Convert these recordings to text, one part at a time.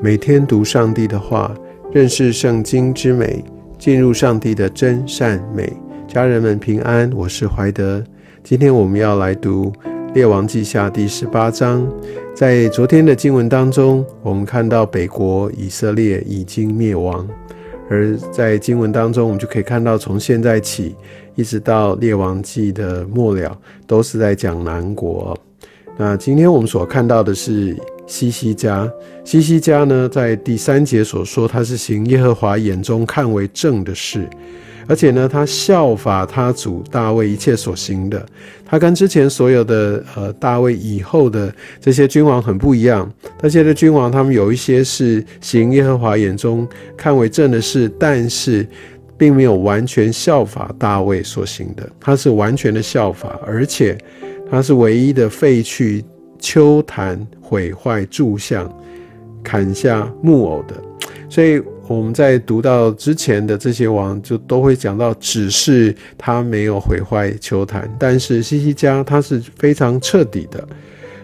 每天读上帝的话，认识圣经之美，进入上帝的真善美。家人们平安，我是怀德。今天我们要来读《列王记下》第十八章。在昨天的经文当中，我们看到北国以色列已经灭亡，而在经文当中，我们就可以看到，从现在起一直到《列王记》的末了，都是在讲南国。那今天我们所看到的是。西西家，西西家呢，在第三节所说，他是行耶和华眼中看为正的事，而且呢，他效法他主大卫一切所行的。他跟之前所有的呃大卫以后的这些君王很不一样。那些的君王，他们有一些是行耶和华眼中看为正的事，但是并没有完全效法大卫所行的。他是完全的效法，而且他是唯一的废去。秋坛毁坏柱像，砍下木偶的，所以我们在读到之前的这些王，就都会讲到，只是他没有毁坏秋坛，但是西西家他是非常彻底的。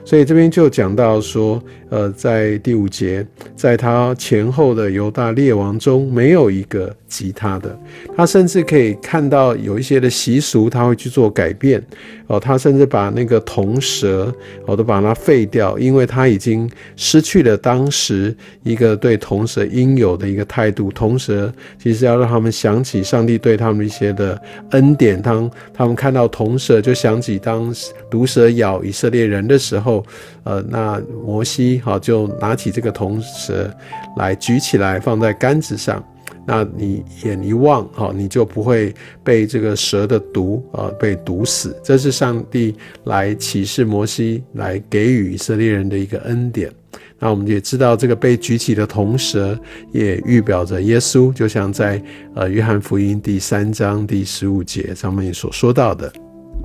所以这边就讲到说，呃，在第五节，在他前后的犹大列王中，没有一个吉他的。他甚至可以看到有一些的习俗，他会去做改变。哦，他甚至把那个铜蛇，哦，都把它废掉，因为他已经失去了当时一个对铜蛇应有的一个态度。铜蛇其实要让他们想起上帝对他们一些的恩典。当他们看到铜蛇，就想起当毒蛇咬以色列人的时候。呃，那摩西哈就拿起这个铜蛇来举起来放在杆子上，那你眼一望哈，你就不会被这个蛇的毒啊被毒死。这是上帝来启示摩西来给予以色列人的一个恩典。那我们也知道，这个被举起的铜蛇也预表着耶稣，就像在呃约翰福音第三章第十五节上面所说到的。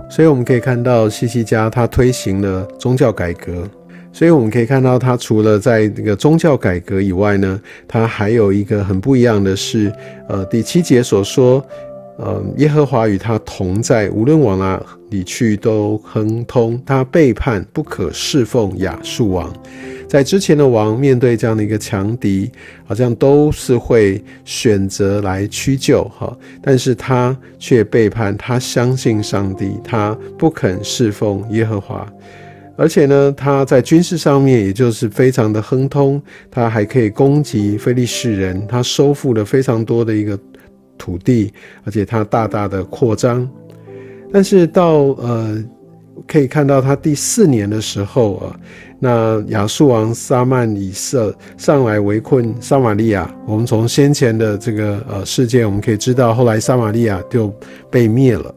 所以我们可以看到西西家他推行了宗教改革，所以我们可以看到他除了在那个宗教改革以外呢，他还有一个很不一样的是，呃，第七节所说，呃，耶和华与他同在，无论往哪里去都亨通。他背叛不可侍奉亚述王。在之前的王面对这样的一个强敌，好像都是会选择来屈就哈，但是他却背叛，他相信上帝，他不肯侍奉耶和华，而且呢，他在军事上面也就是非常的亨通，他还可以攻击非利士人，他收复了非常多的一个土地，而且他大大的扩张，但是到呃。可以看到，他第四年的时候啊，那亚述王撒曼以色上来围困撒玛利亚。我们从先前的这个呃事件，我们可以知道，后来撒玛利亚就被灭了。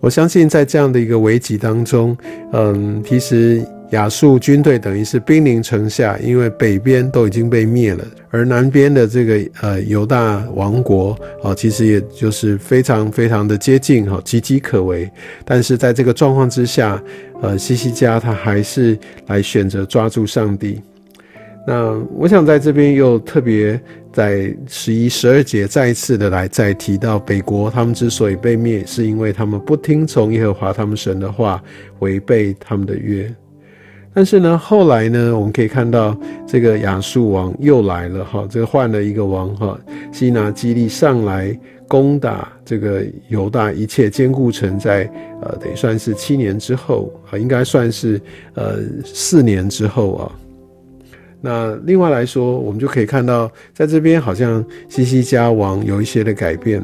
我相信，在这样的一个危急当中，嗯，其实。亚述军队等于是兵临城下，因为北边都已经被灭了，而南边的这个呃犹大王国啊，其实也就是非常非常的接近哈，岌岌可危。但是在这个状况之下，呃，西西家他还是来选择抓住上帝。那我想在这边又特别在十一、十二节再一次的来再提到北国，他们之所以被灭，是因为他们不听从耶和华他们神的话，违背他们的约。但是呢，后来呢，我们可以看到这个亚述王又来了哈，这个换了一个王哈，西拿基利上来攻打这个犹大一切坚固城，在呃，得算是七年之后啊，应该算是呃四年之后啊。那另外来说，我们就可以看到，在这边好像西西家王有一些的改变。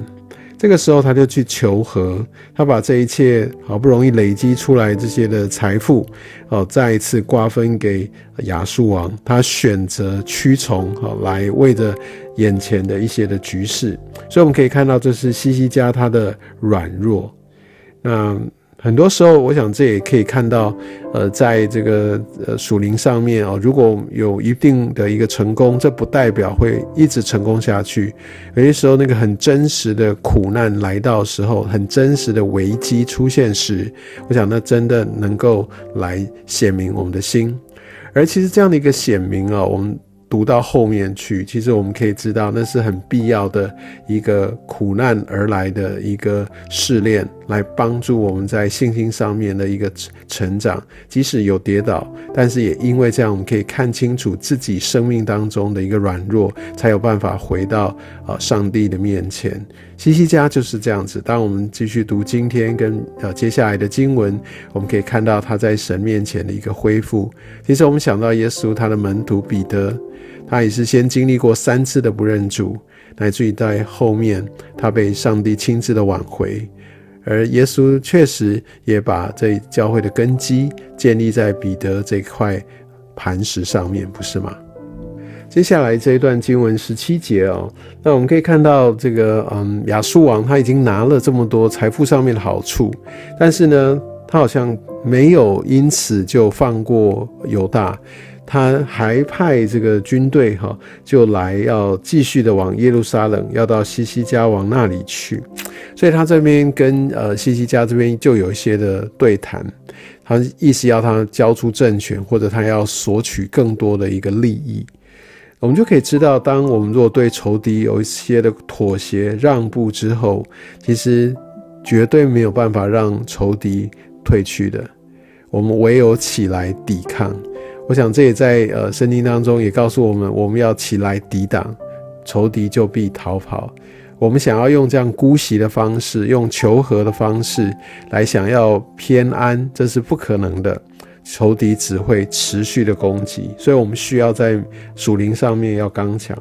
这个时候，他就去求和，他把这一切好不容易累积出来这些的财富，哦，再一次瓜分给亚述王。他选择屈从，好来为着眼前的一些的局势。所以我们可以看到，这是西西家他的软弱。那。很多时候，我想这也可以看到，呃，在这个呃属灵上面哦，如果有一定的一个成功，这不代表会一直成功下去。有些时候，那个很真实的苦难来到时候，很真实的危机出现时，我想那真的能够来显明我们的心。而其实这样的一个显明啊，我们。读到后面去，其实我们可以知道，那是很必要的一个苦难而来的一个试炼，来帮助我们在信心上面的一个成长。即使有跌倒，但是也因为这样，我们可以看清楚自己生命当中的一个软弱，才有办法回到呃上帝的面前。西西家就是这样子。当我们继续读今天跟呃接下来的经文，我们可以看到他在神面前的一个恢复。其实我们想到耶稣他的门徒彼得，他也是先经历过三次的不认主。乃至于在后面，他被上帝亲自的挽回，而耶稣确实也把这教会的根基建立在彼得这块磐石上面，不是吗？接下来这一段经文十七节哦，那我们可以看到这个嗯，亚述王他已经拿了这么多财富上面的好处，但是呢，他好像没有因此就放过犹大。他还派这个军队哈，就来要继续的往耶路撒冷，要到西西家王那里去。所以他这边跟呃西西家这边就有一些的对谈，他意思要他交出政权，或者他要索取更多的一个利益。我们就可以知道，当我们若对仇敌有一些的妥协让步之后，其实绝对没有办法让仇敌退去的。我们唯有起来抵抗。我想这也在呃圣经当中也告诉我们，我们要起来抵挡仇敌，就必逃跑。我们想要用这样姑息的方式，用求和的方式来想要偏安，这是不可能的。仇敌只会持续的攻击，所以我们需要在属灵上面要刚强。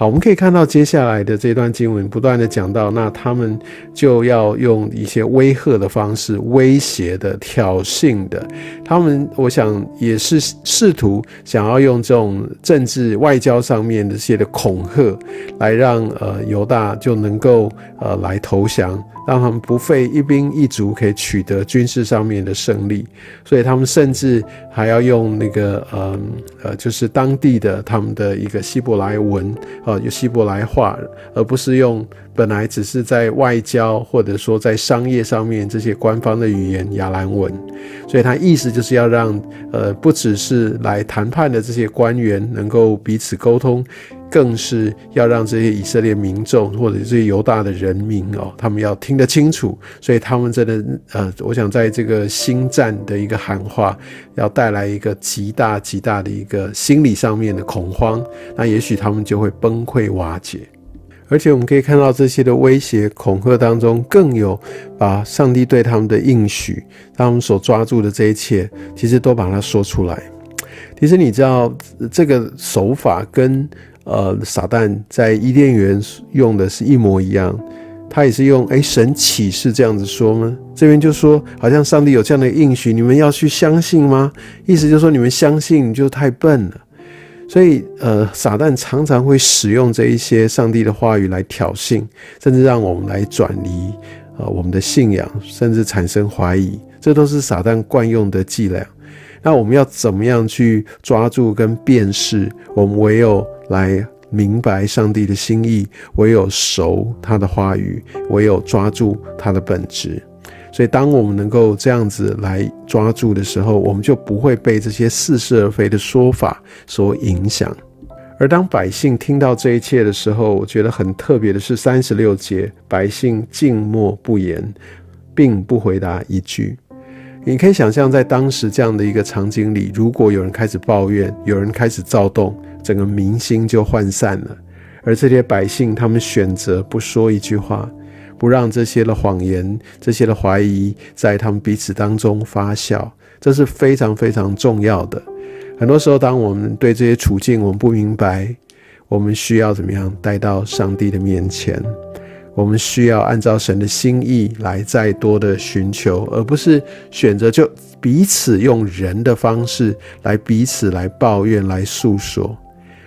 好，我们可以看到接下来的这段经文不断的讲到，那他们就要用一些威吓的方式、威胁的、挑衅的，他们我想也是试图想要用这种政治外交上面的一些的恐吓，来让呃犹大就能够呃来投降。让他们不费一兵一卒可以取得军事上面的胜利，所以他们甚至还要用那个呃呃，就是当地的他们的一个希伯来文啊，有希伯来话，而不是用本来只是在外交或者说在商业上面这些官方的语言亚兰文。所以他意思就是要让呃，不只是来谈判的这些官员能够彼此沟通。更是要让这些以色列民众或者这些犹大的人民哦，他们要听得清楚，所以他们真的呃，我想在这个新战的一个喊话，要带来一个极大极大的一个心理上面的恐慌，那也许他们就会崩溃瓦解。而且我们可以看到这些的威胁恐吓当中，更有把上帝对他们的应许，他们所抓住的这一切，其实都把它说出来。其实你知道这个手法跟。呃，撒旦在伊甸园用的是一模一样，他也是用哎神启示这样子说吗？这边就说好像上帝有这样的应许，你们要去相信吗？意思就是说你们相信就太笨了。所以呃，撒旦常常会使用这一些上帝的话语来挑衅，甚至让我们来转移呃我们的信仰，甚至产生怀疑，这都是撒旦惯用的伎俩。那我们要怎么样去抓住跟辨识？我们唯有来明白上帝的心意，唯有熟他的话语，唯有抓住他的本质。所以，当我们能够这样子来抓住的时候，我们就不会被这些似是而非的说法所影响。而当百姓听到这一切的时候，我觉得很特别的是三十六节，百姓静默不言，并不回答一句。你可以想象，在当时这样的一个场景里，如果有人开始抱怨，有人开始躁动，整个民心就涣散了。而这些百姓，他们选择不说一句话，不让这些的谎言、这些的怀疑在他们彼此当中发酵，这是非常非常重要的。很多时候，当我们对这些处境我们不明白，我们需要怎么样带到上帝的面前？我们需要按照神的心意来再多的寻求，而不是选择就彼此用人的方式来彼此来抱怨、来诉说。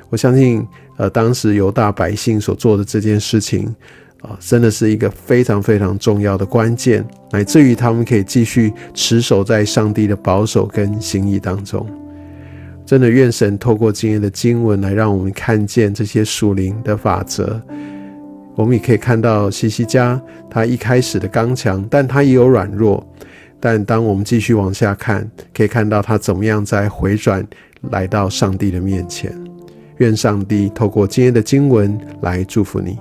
我相信，呃，当时犹大百姓所做的这件事情，啊，真的是一个非常非常重要的关键，乃至于他们可以继续持守在上帝的保守跟心意当中。真的，愿神透过今天的经文来让我们看见这些属灵的法则。我们也可以看到西西家，他一开始的刚强，但他也有软弱。但当我们继续往下看，可以看到他怎么样在回转，来到上帝的面前。愿上帝透过今天的经文来祝福你。